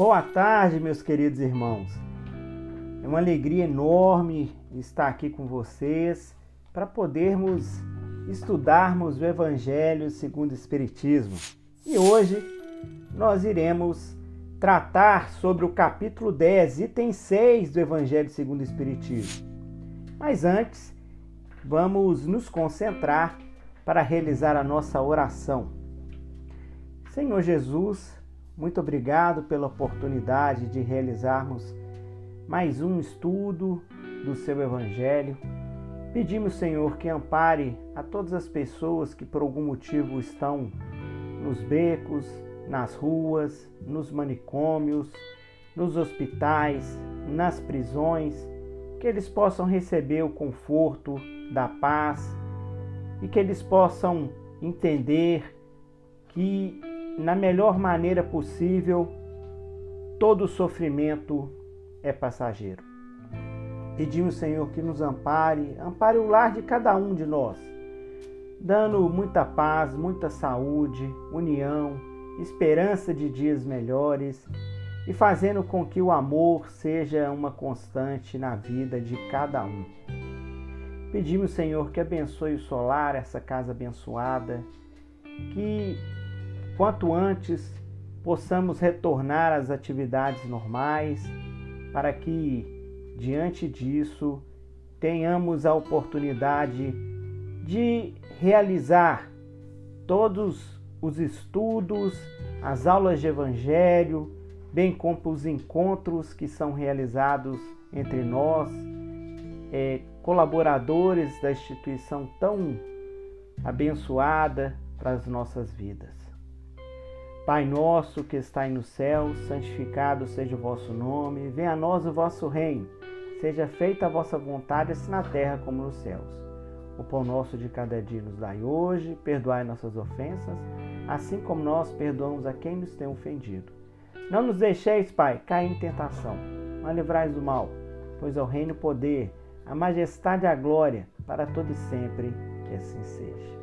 Boa tarde, meus queridos irmãos. É uma alegria enorme estar aqui com vocês para podermos estudarmos o Evangelho segundo o Espiritismo. E hoje nós iremos tratar sobre o capítulo 10, item 6 do Evangelho segundo o Espiritismo. Mas antes, vamos nos concentrar para realizar a nossa oração. Senhor Jesus, muito obrigado pela oportunidade de realizarmos mais um estudo do seu Evangelho. Pedimos, Senhor, que ampare a todas as pessoas que por algum motivo estão nos becos, nas ruas, nos manicômios, nos hospitais, nas prisões, que eles possam receber o conforto da paz e que eles possam entender que na melhor maneira possível, todo sofrimento é passageiro. Pedimos, Senhor, que nos ampare, ampare o lar de cada um de nós, dando muita paz, muita saúde, união, esperança de dias melhores e fazendo com que o amor seja uma constante na vida de cada um. Pedimos, Senhor, que abençoe o solar, essa casa abençoada, que quanto antes possamos retornar às atividades normais, para que, diante disso, tenhamos a oportunidade de realizar todos os estudos, as aulas de evangelho, bem como os encontros que são realizados entre nós, é, colaboradores da instituição tão abençoada para as nossas vidas. Pai nosso que estais no céu, santificado seja o vosso nome, venha a nós o vosso reino, seja feita a vossa vontade, assim na terra como nos céus. O pão nosso de cada dia nos dai hoje, perdoai nossas ofensas, assim como nós perdoamos a quem nos tem ofendido. Não nos deixeis, Pai, cair em tentação, mas livrai do mal, pois é o reino, o poder, a majestade e a glória para todo e sempre, que assim seja.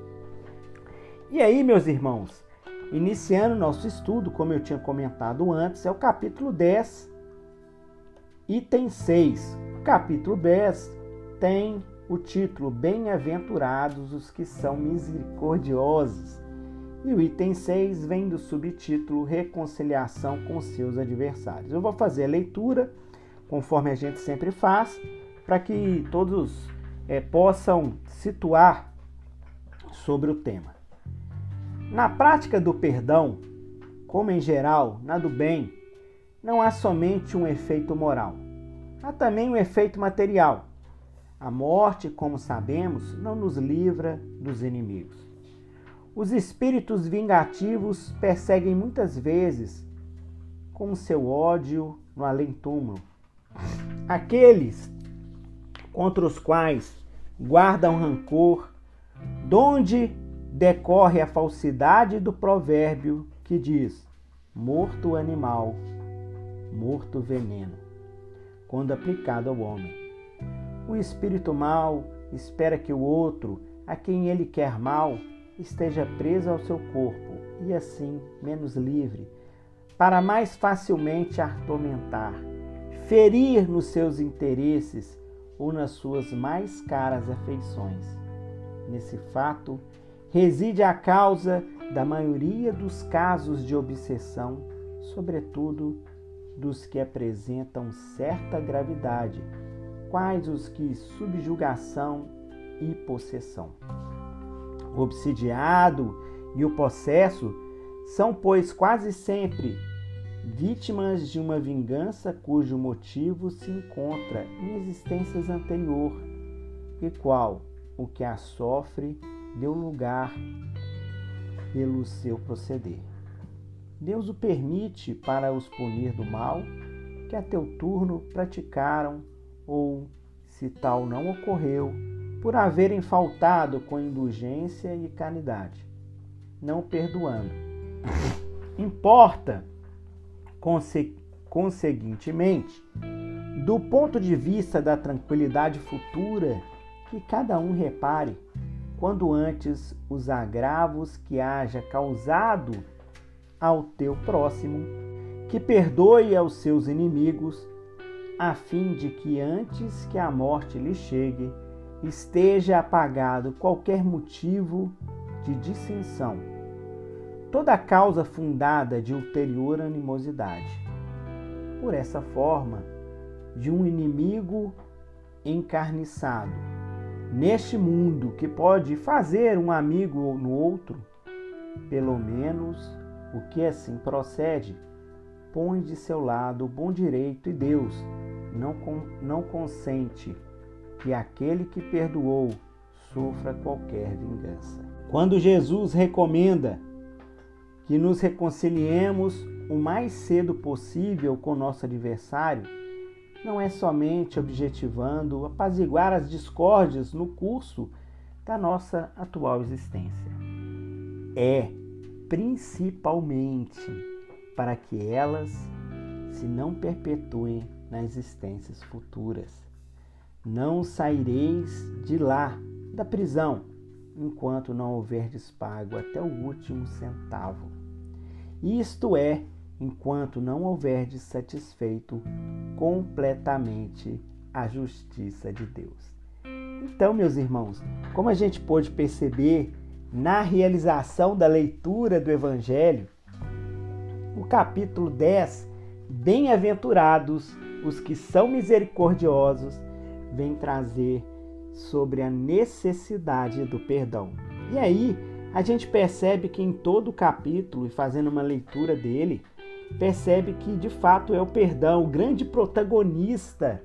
E aí, meus irmãos, Iniciando nosso estudo, como eu tinha comentado antes, é o capítulo 10, item 6. O capítulo 10 tem o título Bem-aventurados os que são misericordiosos. E o item 6 vem do subtítulo Reconciliação com seus adversários. Eu vou fazer a leitura, conforme a gente sempre faz, para que todos é, possam situar sobre o tema. Na prática do perdão, como em geral na do bem, não há somente um efeito moral, há também um efeito material. A morte, como sabemos, não nos livra dos inimigos. Os espíritos vingativos perseguem muitas vezes com seu ódio no além-túmulo. Aqueles contra os quais guardam rancor, donde decorre a falsidade do provérbio que diz: morto animal, morto veneno, quando aplicado ao homem. O espírito mau espera que o outro, a quem ele quer mal, esteja preso ao seu corpo e assim menos livre, para mais facilmente atormentar, ferir nos seus interesses ou nas suas mais caras afeições. Nesse fato, reside a causa da maioria dos casos de obsessão, sobretudo dos que apresentam certa gravidade, quais os que subjugação e possessão. O obsidiado e o possesso são, pois, quase sempre vítimas de uma vingança cujo motivo se encontra em existências anterior e qual o que a sofre deu lugar pelo seu proceder. Deus o permite para os punir do mal que a teu turno praticaram, ou, se tal não ocorreu, por haverem faltado com indulgência e caridade, não perdoando. Importa, conseguintemente, do ponto de vista da tranquilidade futura, que cada um repare quando antes os agravos que haja causado ao teu próximo que perdoe aos seus inimigos, a fim de que antes que a morte lhe chegue, esteja apagado qualquer motivo de dissensão, toda causa fundada de ulterior animosidade. Por essa forma, de um inimigo encarniçado, neste mundo que pode fazer um amigo no outro, pelo menos o que assim procede, põe de seu lado o bom direito e Deus não, não consente que aquele que perdoou sofra qualquer vingança. Quando Jesus recomenda que nos reconciliemos o mais cedo possível com nosso adversário, não é somente objetivando apaziguar as discórdias no curso da nossa atual existência. É, principalmente, para que elas se não perpetuem nas existências futuras. Não saireis de lá, da prisão, enquanto não houverdes pago até o último centavo. Isto é, enquanto não houverdes satisfeito completamente a justiça de Deus. Então, meus irmãos, como a gente pôde perceber na realização da leitura do Evangelho, o capítulo 10, Bem-aventurados os que são misericordiosos, vem trazer sobre a necessidade do perdão. E aí, a gente percebe que em todo o capítulo, e fazendo uma leitura dele, percebe que de fato é o perdão o grande protagonista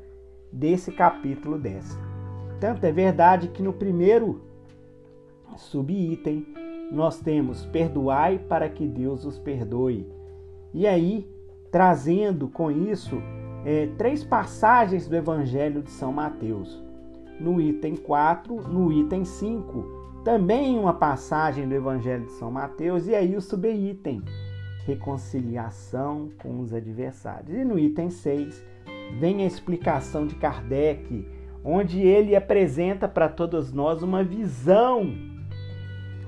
desse capítulo 10. Tanto é verdade que no primeiro subitem nós temos perdoai para que Deus os perdoe. E aí, trazendo com isso é, três passagens do Evangelho de São Mateus. No item 4, no item 5, também uma passagem do Evangelho de São Mateus, e aí o subitem, reconciliação com os adversários. E no item 6, vem a explicação de Kardec, onde ele apresenta para todos nós uma visão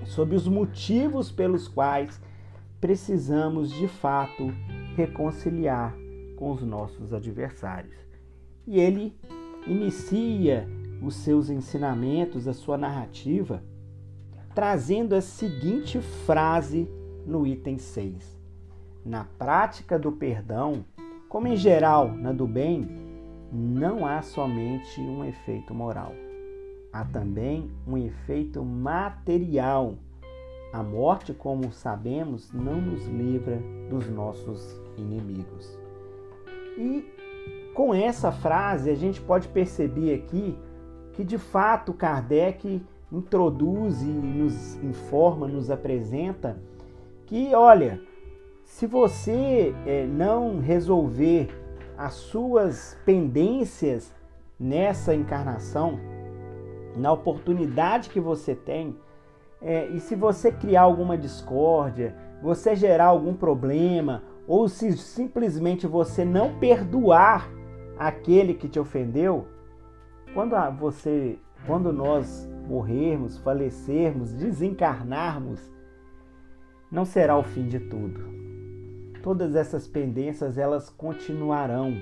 sobre os motivos pelos quais precisamos de fato reconciliar com os nossos adversários. E ele inicia os seus ensinamentos, a sua narrativa, trazendo a seguinte frase no item 6. Na prática do perdão, como em geral na do bem, não há somente um efeito moral. Há também um efeito material. A morte, como sabemos, não nos livra dos nossos inimigos. E com essa frase a gente pode perceber aqui que de fato Kardec introduz e nos informa, nos apresenta que, olha, se você é, não resolver as suas pendências nessa encarnação, na oportunidade que você tem, é, e se você criar alguma discórdia, você gerar algum problema, ou se simplesmente você não perdoar aquele que te ofendeu, quando você, quando nós morrermos, falecermos, desencarnarmos, não será o fim de tudo. Todas essas pendências elas continuarão.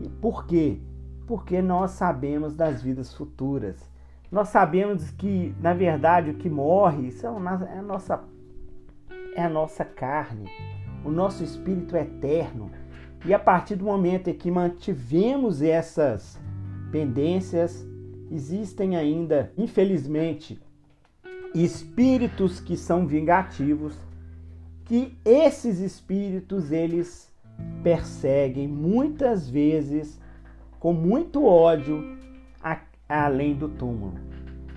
E por quê? Porque nós sabemos das vidas futuras. Nós sabemos que, na verdade, o que morre é a nossa, é a nossa carne o nosso espírito é eterno. E a partir do momento em que mantivemos essas pendências, existem ainda, infelizmente, espíritos que são vingativos, que esses espíritos eles perseguem muitas vezes com muito ódio a, além do túmulo.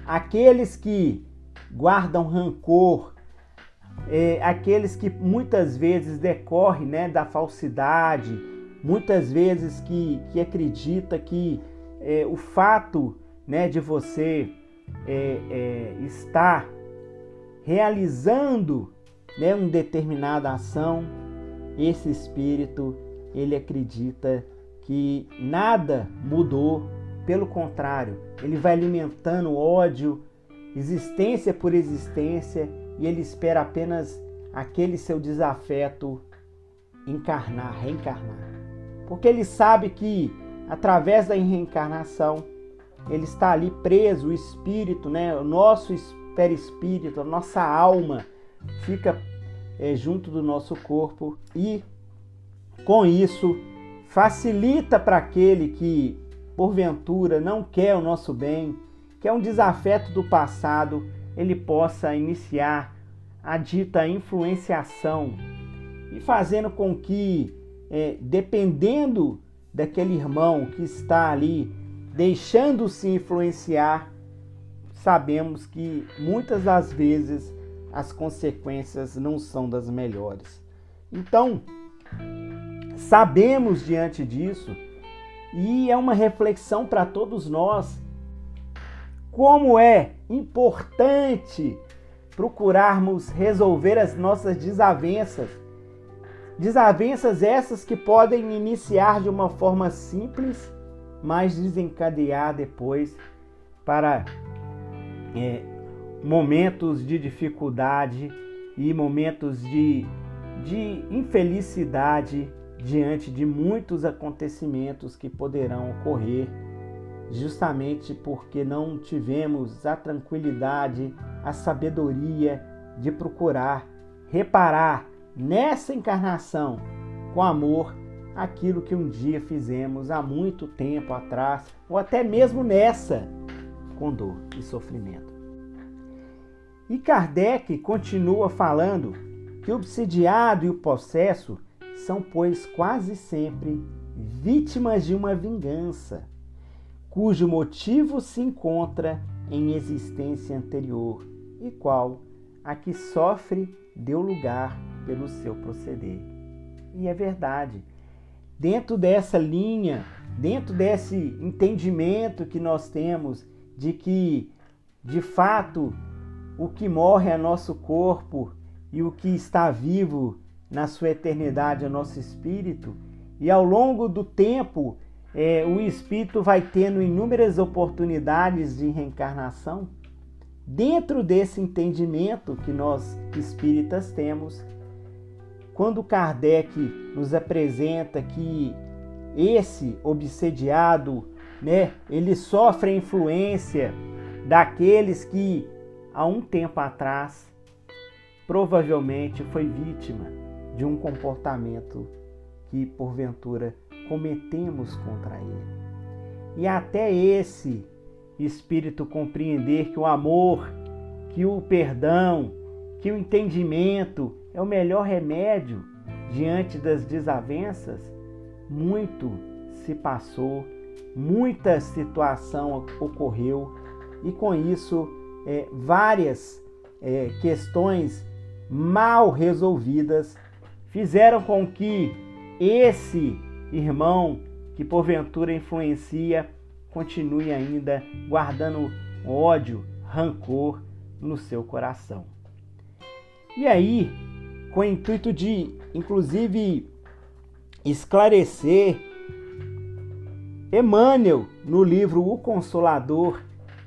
Aqueles que guardam rancor é, aqueles que muitas vezes decorrem né, da falsidade, muitas vezes que, que acredita que é, o fato né, de você é, é, estar realizando né, uma determinada ação, esse espírito ele acredita que nada mudou, pelo contrário, ele vai alimentando ódio, existência por existência e ele espera apenas aquele seu desafeto encarnar, reencarnar. Porque ele sabe que através da reencarnação ele está ali preso, o espírito, né? o nosso perispírito, a nossa alma fica é, junto do nosso corpo e com isso facilita para aquele que porventura não quer o nosso bem, que é um desafeto do passado, ele possa iniciar a dita influenciação e fazendo com que, é, dependendo daquele irmão que está ali deixando-se influenciar, sabemos que muitas das vezes as consequências não são das melhores. Então, sabemos diante disso, e é uma reflexão para todos nós, como é importante procurarmos resolver as nossas desavenças. Desavenças essas que podem iniciar de uma forma simples mas desencadear depois para é, momentos de dificuldade e momentos de, de infelicidade diante de muitos acontecimentos que poderão ocorrer, justamente porque não tivemos a tranquilidade, a sabedoria de procurar reparar nessa encarnação com amor aquilo que um dia fizemos há muito tempo atrás, ou até mesmo nessa, com dor e sofrimento. E Kardec continua falando que o obsidiado e o possesso são, pois, quase sempre vítimas de uma vingança, cujo motivo se encontra em existência anterior e qual a que sofre deu lugar pelo seu proceder. E é verdade dentro dessa linha, dentro desse entendimento que nós temos de que, de fato, o que morre é nosso corpo e o que está vivo na sua eternidade é nosso espírito, e ao longo do tempo é, o espírito vai tendo inúmeras oportunidades de reencarnação. Dentro desse entendimento que nós espíritas temos, quando Kardec nos apresenta que esse obsediado, né, ele sofre a influência daqueles que há um tempo atrás provavelmente foi vítima de um comportamento que porventura cometemos contra ele. E até esse espírito compreender que o amor, que o perdão, que o entendimento é o melhor remédio diante das desavenças, muito se passou, muita situação ocorreu e com isso é, várias é, questões mal resolvidas fizeram com que esse irmão que porventura influencia continue ainda guardando ódio, rancor no seu coração. E aí, com o intuito de, inclusive, esclarecer, Emmanuel, no livro O Consolador,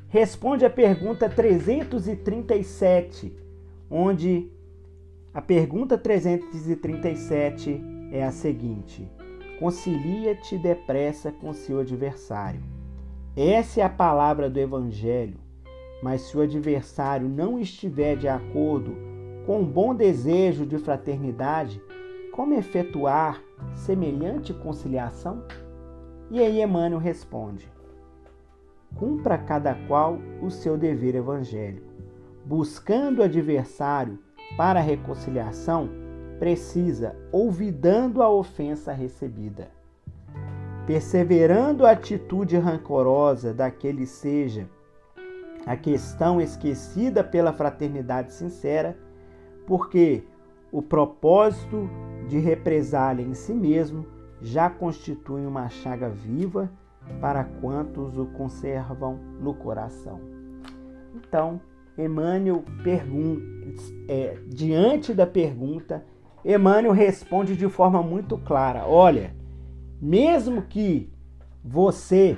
responde a pergunta 337, onde a pergunta 337 é a seguinte: Concilia-te depressa com seu adversário. Essa é a palavra do Evangelho, mas se o adversário não estiver de acordo com um bom desejo de fraternidade, como efetuar semelhante conciliação? E aí Emmanuel responde: Cumpra cada qual o seu dever evangélico. Buscando o adversário para a reconciliação, precisa, olvidando a ofensa recebida. Perseverando a atitude rancorosa daquele seja a questão esquecida pela fraternidade sincera, porque o propósito de represália em si mesmo já constitui uma chaga viva para quantos o conservam no coração. Então, Emmanuel pergunta, é, diante da pergunta, Emmanuel responde de forma muito clara: olha, mesmo que você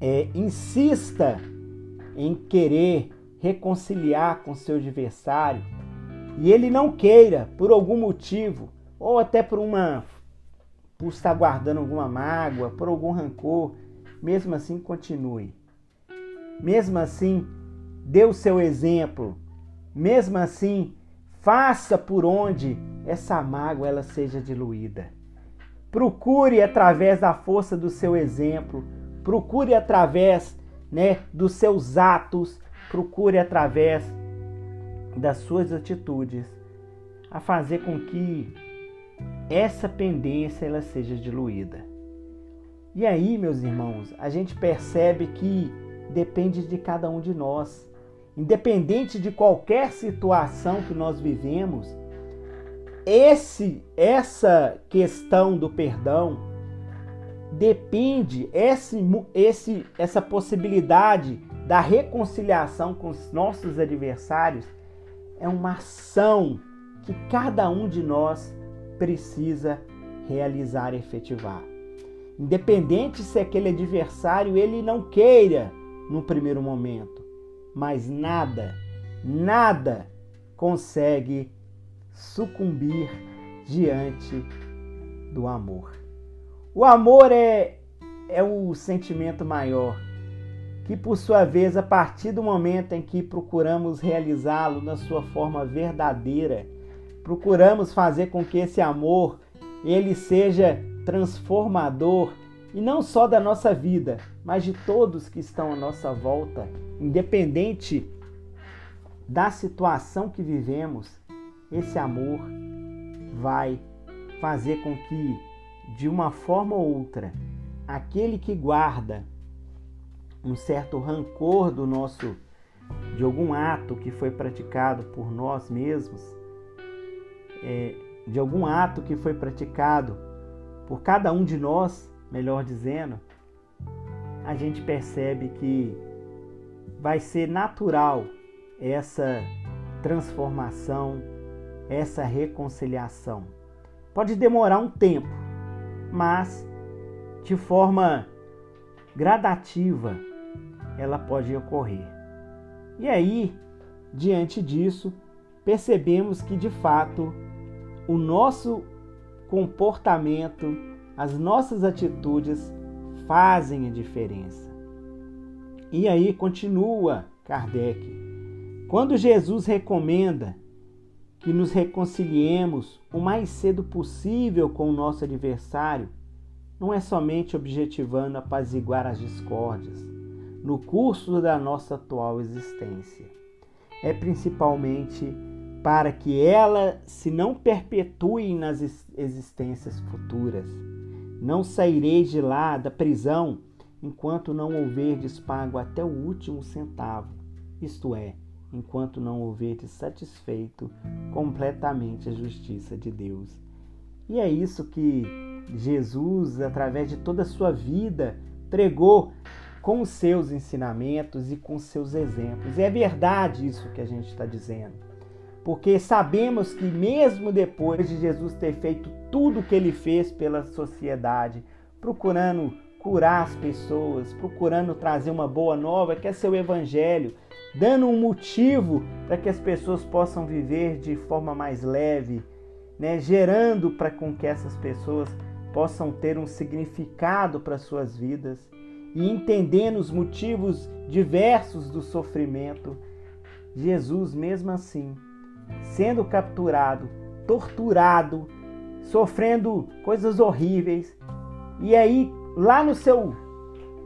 é, insista em querer reconciliar com seu adversário, e ele não queira, por algum motivo, ou até por uma por estar guardando alguma mágoa, por algum rancor, mesmo assim continue. Mesmo assim, dê o seu exemplo. Mesmo assim, faça por onde essa mágoa ela seja diluída. Procure através da força do seu exemplo, procure através, né, dos seus atos, procure através das suas atitudes a fazer com que essa pendência ela seja diluída. E aí, meus irmãos, a gente percebe que depende de cada um de nós. Independente de qualquer situação que nós vivemos, esse essa questão do perdão depende esse, esse essa possibilidade da reconciliação com os nossos adversários é uma ação que cada um de nós precisa realizar efetivar. Independente se aquele adversário ele não queira no primeiro momento, mas nada, nada consegue sucumbir diante do amor. O amor é, é o sentimento maior, que por sua vez, a partir do momento em que procuramos realizá-lo na sua forma verdadeira, procuramos fazer com que esse amor ele seja transformador e não só da nossa vida, mas de todos que estão à nossa volta, independente da situação que vivemos, esse amor vai fazer com que, de uma forma ou outra, aquele que guarda um certo rancor do nosso de algum ato que foi praticado por nós mesmos, é, de algum ato que foi praticado por cada um de nós, melhor dizendo, a gente percebe que vai ser natural essa transformação, essa reconciliação. Pode demorar um tempo, mas de forma gradativa ela pode ocorrer. E aí, diante disso, percebemos que de fato o nosso comportamento as nossas atitudes fazem a diferença. E aí continua Kardec. Quando Jesus recomenda que nos reconciliemos o mais cedo possível com o nosso adversário, não é somente objetivando apaziguar as discórdias no curso da nossa atual existência. É principalmente para que ela se não perpetue nas existências futuras não saireis de lá da prisão enquanto não houverdes pago até o último centavo, isto é, enquanto não houverdes satisfeito completamente a justiça de Deus. E é isso que Jesus, através de toda a sua vida, pregou com os seus ensinamentos e com os seus exemplos. E é verdade isso que a gente está dizendo porque sabemos que, mesmo depois de Jesus ter feito tudo o que ele fez pela sociedade, procurando curar as pessoas, procurando trazer uma boa nova, que é seu evangelho, dando um motivo para que as pessoas possam viver de forma mais leve, né? gerando para com que essas pessoas possam ter um significado para suas vidas e entendendo os motivos diversos do sofrimento. Jesus, mesmo assim, sendo capturado, torturado, sofrendo coisas horríveis. E aí, lá no seu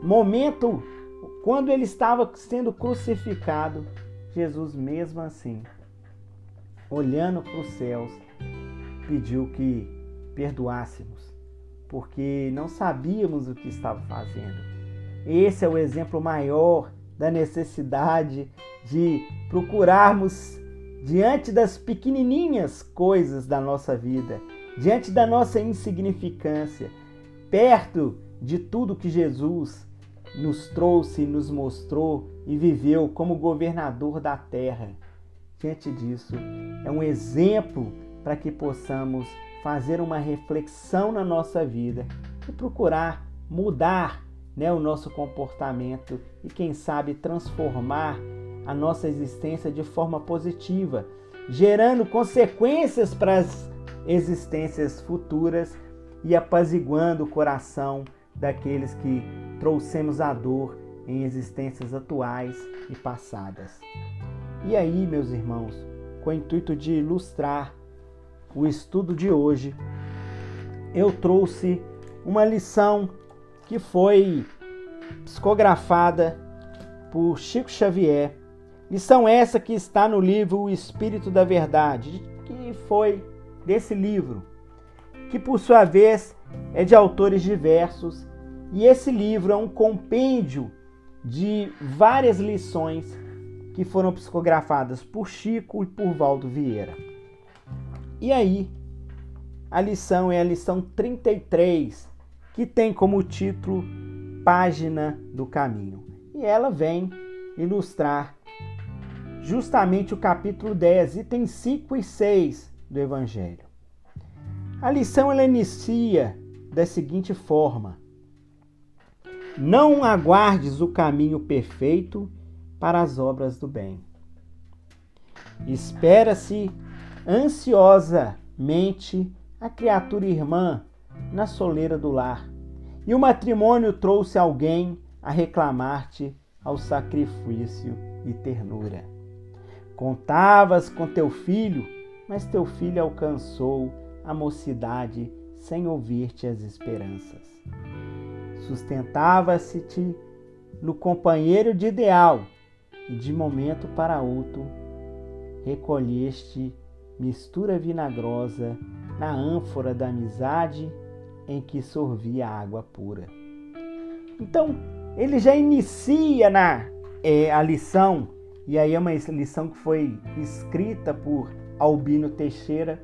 momento, quando ele estava sendo crucificado, Jesus, mesmo assim, olhando para os céus, pediu que perdoássemos, porque não sabíamos o que estava fazendo. Esse é o exemplo maior da necessidade de procurarmos diante das pequenininhas coisas da nossa vida, diante da nossa insignificância, perto de tudo que Jesus nos trouxe, nos mostrou e viveu como governador da terra. Diante disso, é um exemplo para que possamos fazer uma reflexão na nossa vida e procurar mudar né, o nosso comportamento e, quem sabe, transformar a nossa existência de forma positiva, gerando consequências para as existências futuras e apaziguando o coração daqueles que trouxemos a dor em existências atuais e passadas. E aí, meus irmãos, com o intuito de ilustrar o estudo de hoje, eu trouxe uma lição que foi psicografada por Chico Xavier. Lição essa que está no livro O Espírito da Verdade, que foi desse livro, que por sua vez é de autores diversos, e esse livro é um compêndio de várias lições que foram psicografadas por Chico e por Valdo Vieira. E aí, a lição é a lição 33, que tem como título Página do Caminho. E ela vem ilustrar justamente o capítulo 10, itens 5 e 6 do Evangelho. A lição ela inicia da seguinte forma: Não aguardes o caminho perfeito para as obras do bem. Espera-se ansiosamente a criatura irmã na soleira do lar, e o matrimônio trouxe alguém a reclamar-te ao sacrifício e ternura. Contavas com teu filho, mas teu filho alcançou a mocidade sem ouvir-te as esperanças. Sustentava-se-te no companheiro de ideal, e de momento para outro recolheste mistura vinagrosa na ânfora da amizade em que sorvia água pura. Então, ele já inicia na é, a lição, e aí é uma lição que foi escrita por Albino Teixeira,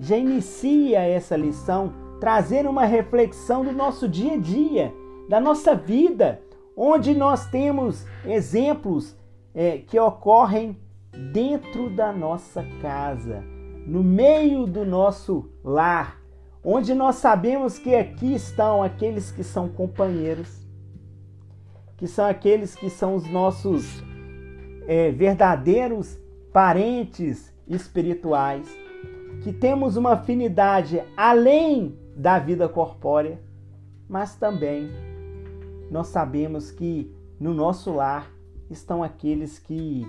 já inicia essa lição trazendo uma reflexão do nosso dia a dia, da nossa vida, onde nós temos exemplos é, que ocorrem dentro da nossa casa, no meio do nosso lar, onde nós sabemos que aqui estão aqueles que são companheiros, que são aqueles que são os nossos é, verdadeiros parentes espirituais, que temos uma afinidade além da vida corpórea, mas também nós sabemos que no nosso lar estão aqueles que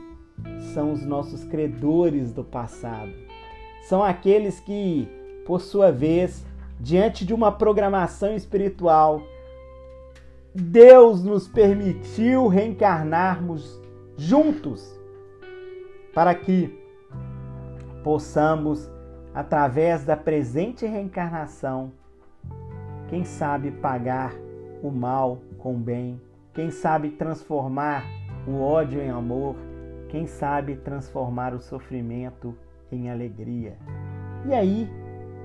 são os nossos credores do passado. São aqueles que, por sua vez, diante de uma programação espiritual, Deus nos permitiu reencarnarmos juntos para que possamos, através da presente reencarnação, quem sabe pagar o mal com o bem, quem sabe transformar o ódio em amor, quem sabe transformar o sofrimento em alegria. E aí,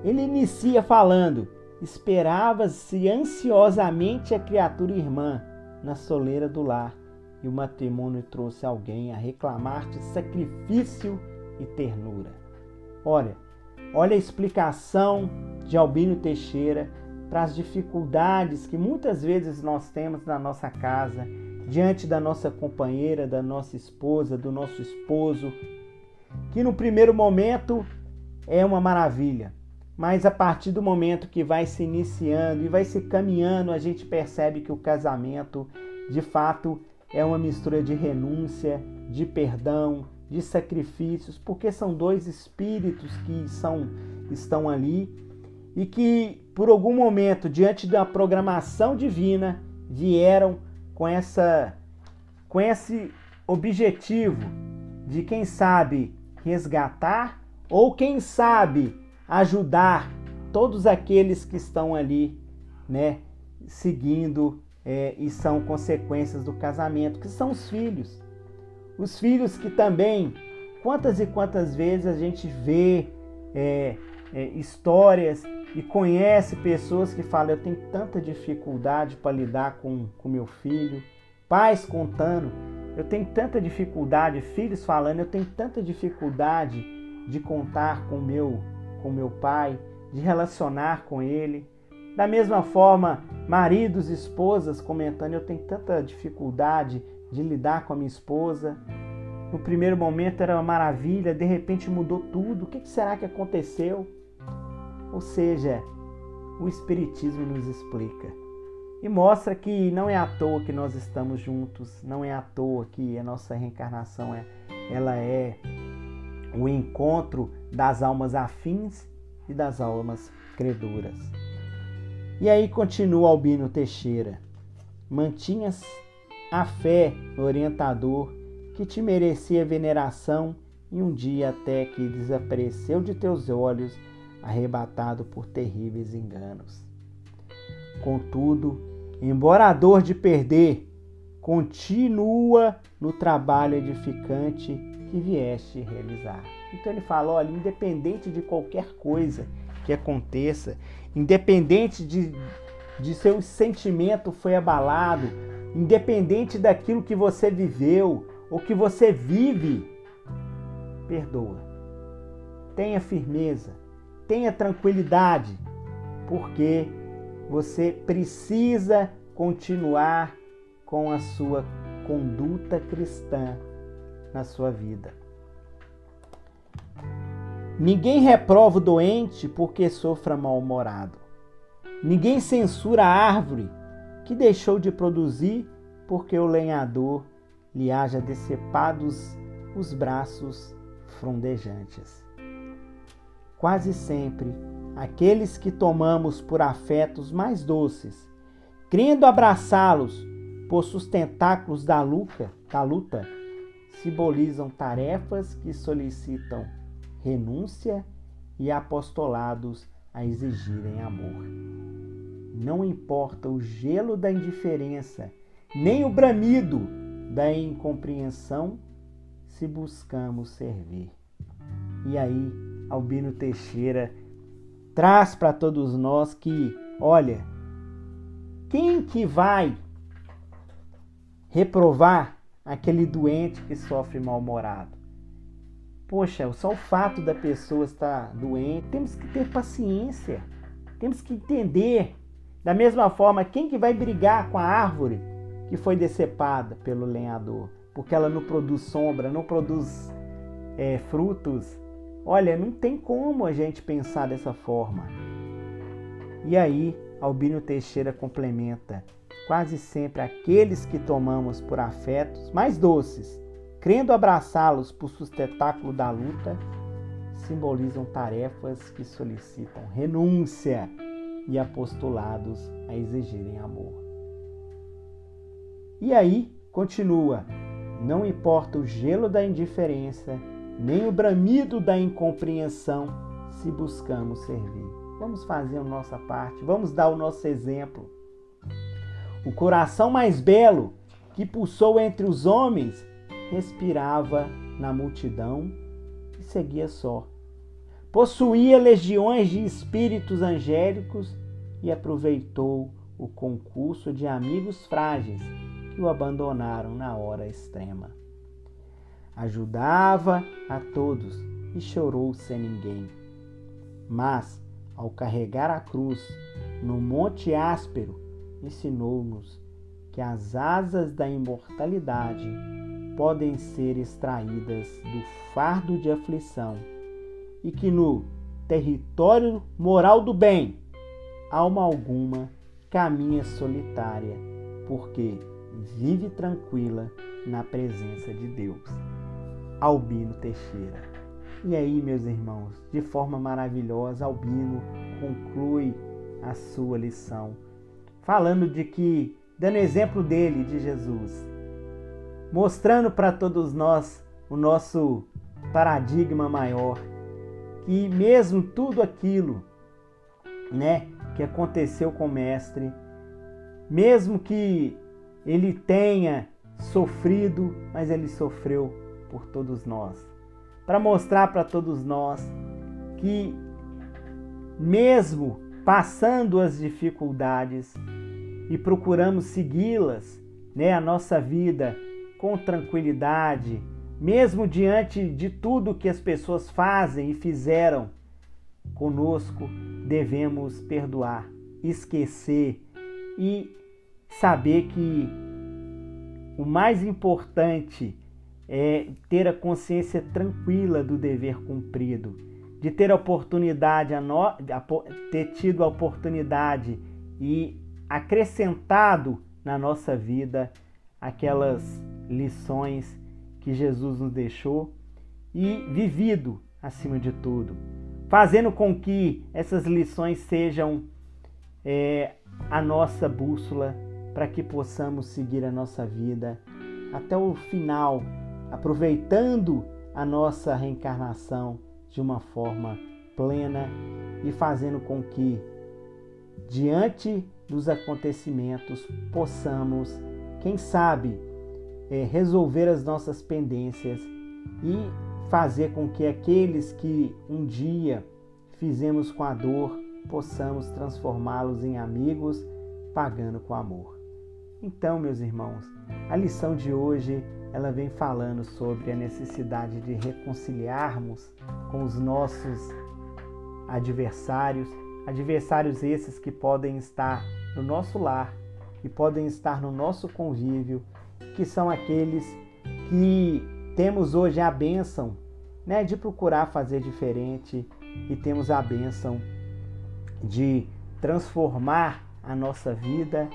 ele inicia falando: Esperava-se ansiosamente a criatura irmã na soleira do lar, e o matrimônio trouxe alguém a reclamar-te sacrifício e ternura. Olha, olha a explicação de Albino Teixeira para as dificuldades que muitas vezes nós temos na nossa casa diante da nossa companheira, da nossa esposa, do nosso esposo, que no primeiro momento é uma maravilha, mas a partir do momento que vai se iniciando e vai se caminhando, a gente percebe que o casamento, de fato, é uma mistura de renúncia, de perdão, de sacrifícios, porque são dois espíritos que são estão ali e que por algum momento diante da programação divina vieram com essa com esse objetivo de quem sabe resgatar ou quem sabe ajudar todos aqueles que estão ali, né, seguindo é, e são consequências do casamento, que são os filhos. Os filhos que também, quantas e quantas vezes a gente vê é, é, histórias e conhece pessoas que falam: Eu tenho tanta dificuldade para lidar com, com meu filho, pais contando, eu tenho tanta dificuldade, filhos falando: Eu tenho tanta dificuldade de contar com meu, com meu pai, de relacionar com ele. Da mesma forma, maridos e esposas comentando: Eu tenho tanta dificuldade de lidar com a minha esposa. no primeiro momento era uma maravilha, de repente mudou tudo. O que será que aconteceu? Ou seja, o Espiritismo nos explica e mostra que não é à toa que nós estamos juntos, não é à toa que a nossa reencarnação é, ela é o encontro das almas afins e das almas credoras. E aí continua Albino Teixeira. Mantinhas a fé no orientador que te merecia veneração e um dia até que desapareceu de teus olhos, arrebatado por terríveis enganos. Contudo, embora a dor de perder, continua no trabalho edificante que vieste realizar. Então ele fala: olha, independente de qualquer coisa que aconteça, independente de, de seu sentimento foi abalado, independente daquilo que você viveu ou que você vive, perdoa. Tenha firmeza, tenha tranquilidade, porque você precisa continuar com a sua conduta cristã na sua vida. Ninguém reprova o doente porque sofra mal-humorado. Ninguém censura a árvore que deixou de produzir porque o lenhador lhe haja decepados os braços frondejantes. Quase sempre, aqueles que tomamos por afetos mais doces, crendo abraçá-los por sustentáculos da luta, da luta, simbolizam tarefas que solicitam renúncia e apostolados a exigirem amor. Não importa o gelo da indiferença, nem o bramido da incompreensão, se buscamos servir. E aí, Albino Teixeira traz para todos nós que, olha, quem que vai reprovar aquele doente que sofre mal-humorado? Poxa, só o fato da pessoa estar doente, temos que ter paciência, temos que entender. Da mesma forma, quem que vai brigar com a árvore que foi decepada pelo lenhador? Porque ela não produz sombra, não produz é, frutos. Olha, não tem como a gente pensar dessa forma. E aí, Albino Teixeira complementa: quase sempre aqueles que tomamos por afetos mais doces crendo abraçá-los por sustentáculo da luta, simbolizam tarefas que solicitam renúncia e apostolados a exigirem amor. E aí, continua: não importa o gelo da indiferença, nem o bramido da incompreensão, se buscamos servir. Vamos fazer a nossa parte, vamos dar o nosso exemplo. O coração mais belo que pulsou entre os homens respirava na multidão e seguia só. Possuía legiões de espíritos angélicos e aproveitou o concurso de amigos frágeis que o abandonaram na hora extrema. Ajudava a todos e chorou sem ninguém. Mas, ao carregar a cruz no monte áspero, ensinou-nos que as asas da imortalidade podem ser extraídas do fardo de aflição e que no território moral do bem, alma alguma caminha solitária, porque vive tranquila na presença de Deus. Albino Teixeira. E aí, meus irmãos, de forma maravilhosa, Albino conclui a sua lição, falando de que, dando exemplo dele, de Jesus, mostrando para todos nós o nosso paradigma maior, que mesmo tudo aquilo, né, que aconteceu com o mestre, mesmo que ele tenha sofrido, mas ele sofreu por todos nós, para mostrar para todos nós que mesmo passando as dificuldades e procuramos segui-las, né, a nossa vida com tranquilidade, mesmo diante de tudo que as pessoas fazem e fizeram conosco, devemos perdoar, esquecer e saber que o mais importante é, ter a consciência tranquila do dever cumprido, de ter a oportunidade, ter tido a oportunidade e acrescentado na nossa vida aquelas lições que Jesus nos deixou e vivido acima de tudo, fazendo com que essas lições sejam é, a nossa bússola para que possamos seguir a nossa vida até o final, aproveitando a nossa reencarnação de uma forma plena e fazendo com que, diante dos acontecimentos, possamos, quem sabe, é, resolver as nossas pendências e fazer com que aqueles que um dia fizemos com a dor possamos transformá-los em amigos, pagando com amor. Então, meus irmãos, a lição de hoje ela vem falando sobre a necessidade de reconciliarmos com os nossos adversários, adversários esses que podem estar no nosso lar, que podem estar no nosso convívio, que são aqueles que temos hoje a bênção né, de procurar fazer diferente e temos a bênção de transformar a nossa vida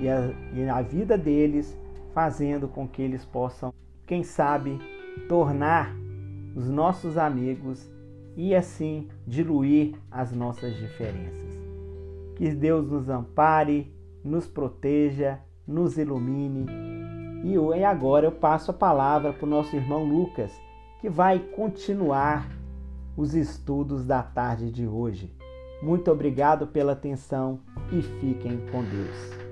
e a, e a vida deles, fazendo com que eles possam, quem sabe, tornar os nossos amigos e assim diluir as nossas diferenças. Que Deus nos ampare, nos proteja, nos ilumine. E agora eu passo a palavra para o nosso irmão Lucas, que vai continuar os estudos da tarde de hoje. Muito obrigado pela atenção e fiquem com Deus.